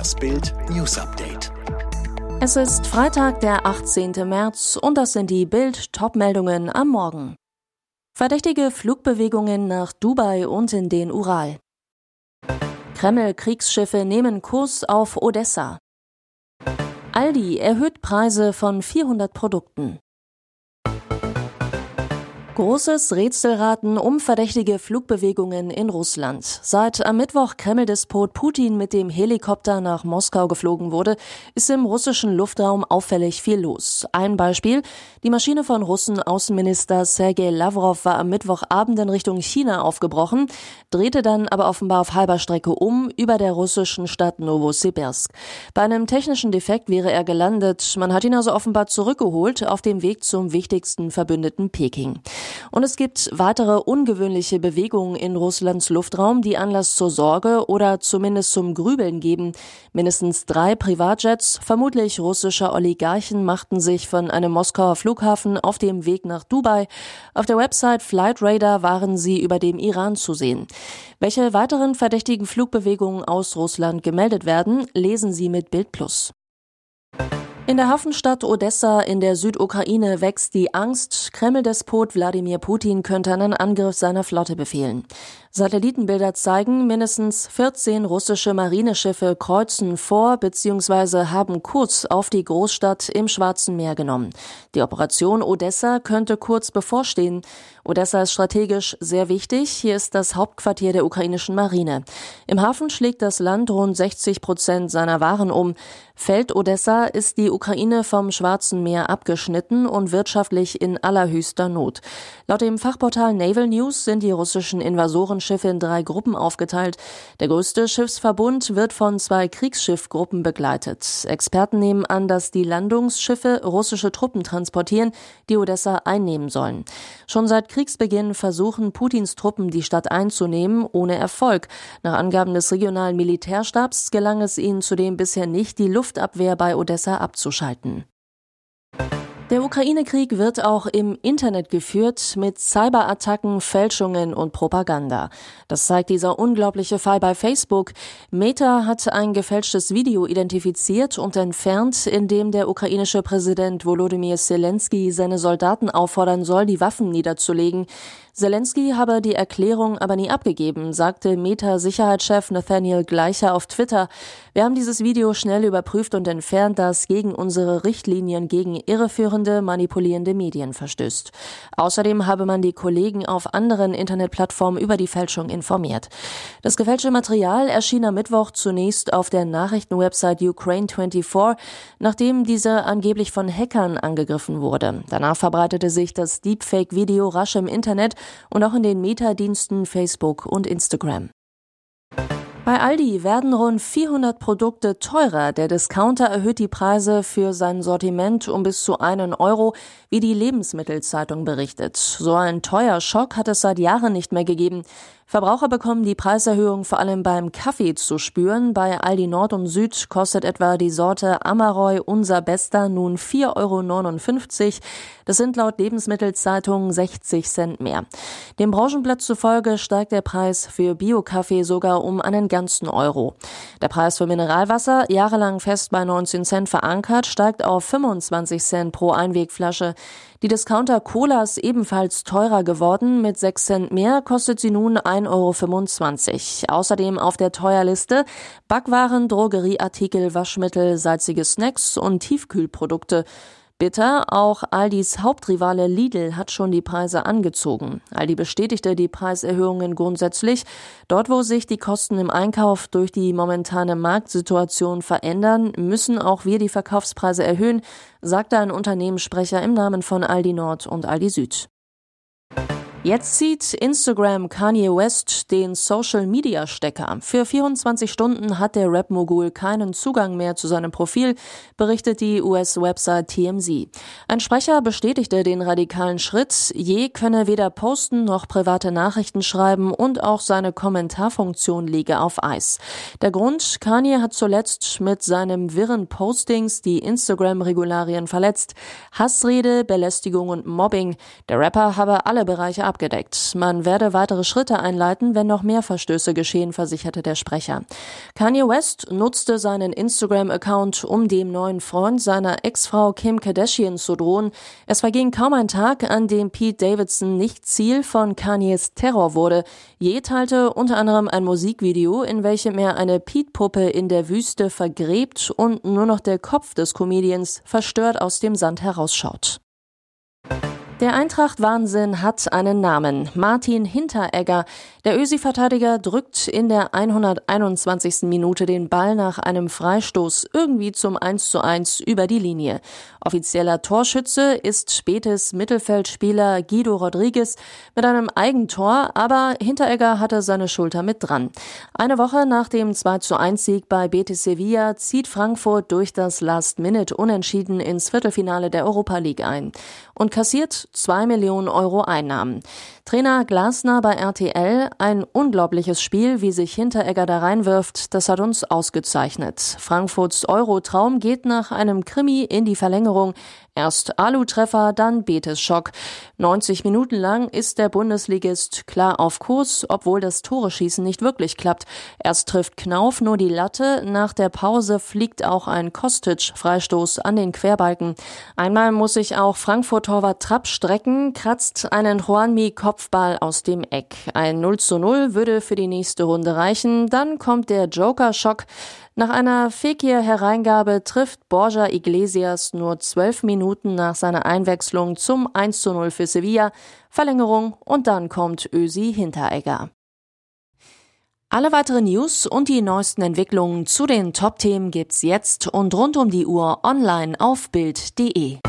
Das Bild News Update. Es ist Freitag, der 18. März und das sind die Bild Topmeldungen am Morgen. Verdächtige Flugbewegungen nach Dubai und in den Ural. Kreml Kriegsschiffe nehmen Kurs auf Odessa. Aldi erhöht Preise von 400 Produkten. Großes Rätselraten um verdächtige Flugbewegungen in Russland. Seit am Mittwoch Kreml-Despot Putin mit dem Helikopter nach Moskau geflogen wurde, ist im russischen Luftraum auffällig viel los. Ein Beispiel, die Maschine von Russen Außenminister Sergei Lavrov war am Mittwochabend in Richtung China aufgebrochen, drehte dann aber offenbar auf halber Strecke um über der russischen Stadt Novosibirsk. Bei einem technischen Defekt wäre er gelandet. Man hat ihn also offenbar zurückgeholt auf dem Weg zum wichtigsten Verbündeten Peking. Und es gibt weitere ungewöhnliche Bewegungen in Russlands Luftraum, die Anlass zur Sorge oder zumindest zum Grübeln geben. Mindestens drei Privatjets, vermutlich russischer Oligarchen, machten sich von einem Moskauer Flughafen auf dem Weg nach Dubai. Auf der Website Flight Radar waren sie über dem Iran zu sehen. Welche weiteren verdächtigen Flugbewegungen aus Russland gemeldet werden, lesen Sie mit Bild. In der Hafenstadt Odessa in der Südukraine wächst die Angst, Kreml-Despot Wladimir Putin könnte einen Angriff seiner Flotte befehlen. Satellitenbilder zeigen, mindestens 14 russische Marineschiffe kreuzen vor bzw. haben Kurs auf die Großstadt im Schwarzen Meer genommen. Die Operation Odessa könnte kurz bevorstehen. Odessa ist strategisch sehr wichtig. Hier ist das Hauptquartier der ukrainischen Marine. Im Hafen schlägt das Land rund 60 Prozent seiner Waren um. Fällt Odessa, ist die Ukraine vom Schwarzen Meer abgeschnitten und wirtschaftlich in allerhöchster Not. Laut dem Fachportal Naval News sind die russischen Invasoren Schiffe in drei Gruppen aufgeteilt. Der größte Schiffsverbund wird von zwei Kriegsschiffgruppen begleitet. Experten nehmen an, dass die Landungsschiffe russische Truppen transportieren, die Odessa einnehmen sollen. Schon seit Kriegsbeginn versuchen Putins Truppen, die Stadt einzunehmen, ohne Erfolg. Nach Angaben des regionalen Militärstabs gelang es ihnen zudem bisher nicht, die Luftabwehr bei Odessa abzuschalten. Der Ukraine-Krieg wird auch im Internet geführt mit Cyberattacken, Fälschungen und Propaganda. Das zeigt dieser unglaubliche Fall bei Facebook. Meta hat ein gefälschtes Video identifiziert und entfernt, in dem der ukrainische Präsident Volodymyr Zelensky seine Soldaten auffordern soll, die Waffen niederzulegen. Zelensky habe die Erklärung aber nie abgegeben, sagte Meta-Sicherheitschef Nathaniel Gleicher auf Twitter. Wir haben dieses Video schnell überprüft und entfernt, das gegen unsere Richtlinien gegen irreführende, manipulierende Medien verstößt. Außerdem habe man die Kollegen auf anderen Internetplattformen über die Fälschung informiert. Das gefälschte Material erschien am Mittwoch zunächst auf der Nachrichtenwebsite Ukraine24, nachdem diese angeblich von Hackern angegriffen wurde. Danach verbreitete sich das Deepfake-Video rasch im Internet und auch in den Meta-Diensten Facebook und Instagram. Bei Aldi werden rund 400 Produkte teurer. Der Discounter erhöht die Preise für sein Sortiment um bis zu einen Euro, wie die Lebensmittelzeitung berichtet. So ein teuer Schock hat es seit Jahren nicht mehr gegeben. Verbraucher bekommen die Preiserhöhung vor allem beim Kaffee zu spüren. Bei Aldi Nord und Süd kostet etwa die Sorte Amaroy Unser Bester nun 4,59 Euro. Das sind laut Lebensmittelzeitung 60 Cent mehr. Dem Branchenblatt zufolge steigt der Preis für Bio-Kaffee sogar um einen ganzen Euro. Der Preis für Mineralwasser, jahrelang fest bei 19 Cent verankert, steigt auf 25 Cent pro Einwegflasche. Die Discounter Cola ist ebenfalls teurer geworden. Mit 6 Cent mehr kostet sie nun 1,25 Euro. Außerdem auf der Teuerliste Backwaren, Drogerieartikel, Waschmittel, salzige Snacks und Tiefkühlprodukte. Bitter, auch Aldis Hauptrivale Lidl hat schon die Preise angezogen. Aldi bestätigte die Preiserhöhungen grundsätzlich. Dort, wo sich die Kosten im Einkauf durch die momentane Marktsituation verändern, müssen auch wir die Verkaufspreise erhöhen, sagte ein Unternehmenssprecher im Namen von Aldi Nord und Aldi Süd. Jetzt zieht Instagram Kanye West den Social Media Stecker. Für 24 Stunden hat der Rap-Mogul keinen Zugang mehr zu seinem Profil, berichtet die US-Website TMZ. Ein Sprecher bestätigte den radikalen Schritt. Je könne weder posten noch private Nachrichten schreiben und auch seine Kommentarfunktion liege auf Eis. Der Grund, Kanye hat zuletzt mit seinem wirren Postings die Instagram-Regularien verletzt. Hassrede, Belästigung und Mobbing. Der Rapper habe alle Bereiche abgedeckt. Man werde weitere Schritte einleiten, wenn noch mehr Verstöße geschehen, versicherte der Sprecher. Kanye West nutzte seinen Instagram-Account, um dem neuen Freund seiner Ex-Frau Kim Kardashian zu drohen. Es verging kaum ein Tag, an dem Pete Davidson nicht Ziel von Kanyes Terror wurde. Je teilte unter anderem ein Musikvideo, in welchem er eine Pete-Puppe in der Wüste vergräbt und nur noch der Kopf des Comedians verstört aus dem Sand herausschaut. Der Eintracht-Wahnsinn hat einen Namen. Martin Hinteregger. Der Ösi-Verteidiger drückt in der 121. Minute den Ball nach einem Freistoß irgendwie zum 1 zu 1 über die Linie. Offizieller Torschütze ist spätes Mittelfeldspieler Guido Rodriguez mit einem Eigentor, aber Hinteregger hatte seine Schulter mit dran. Eine Woche nach dem 2 zu 1 Sieg bei Betis Sevilla zieht Frankfurt durch das Last-Minute unentschieden ins Viertelfinale der Europa League ein und kassiert zwei Millionen Euro Einnahmen. Trainer Glasner bei RTL, ein unglaubliches Spiel, wie sich Hinteregger da reinwirft, das hat uns ausgezeichnet. Frankfurts Euro-Traum geht nach einem Krimi in die Verlängerung. Erst Alu-Treffer, dann Betis-Schock. 90 Minuten lang ist der Bundesligist klar auf Kurs, obwohl das Tore-Schießen nicht wirklich klappt. Erst trifft Knauf nur die Latte, nach der Pause fliegt auch ein Kostic-Freistoß an den Querbalken. Einmal muss sich auch Frankfurt-Torwart Trapp strecken, kratzt einen Juanmi-Kopfball aus dem Eck. Ein 0 zu 0 würde für die nächste Runde reichen, dann kommt der Joker-Schock. Nach einer Fekir-Hereingabe trifft Borja Iglesias nur zwölf Minuten nach seiner Einwechslung zum 1 zu 0 für Sevilla, Verlängerung und dann kommt Ösi Hinteregger. Alle weiteren News und die neuesten Entwicklungen zu den Top-Themen gibt's jetzt und rund um die Uhr online auf Bild.de.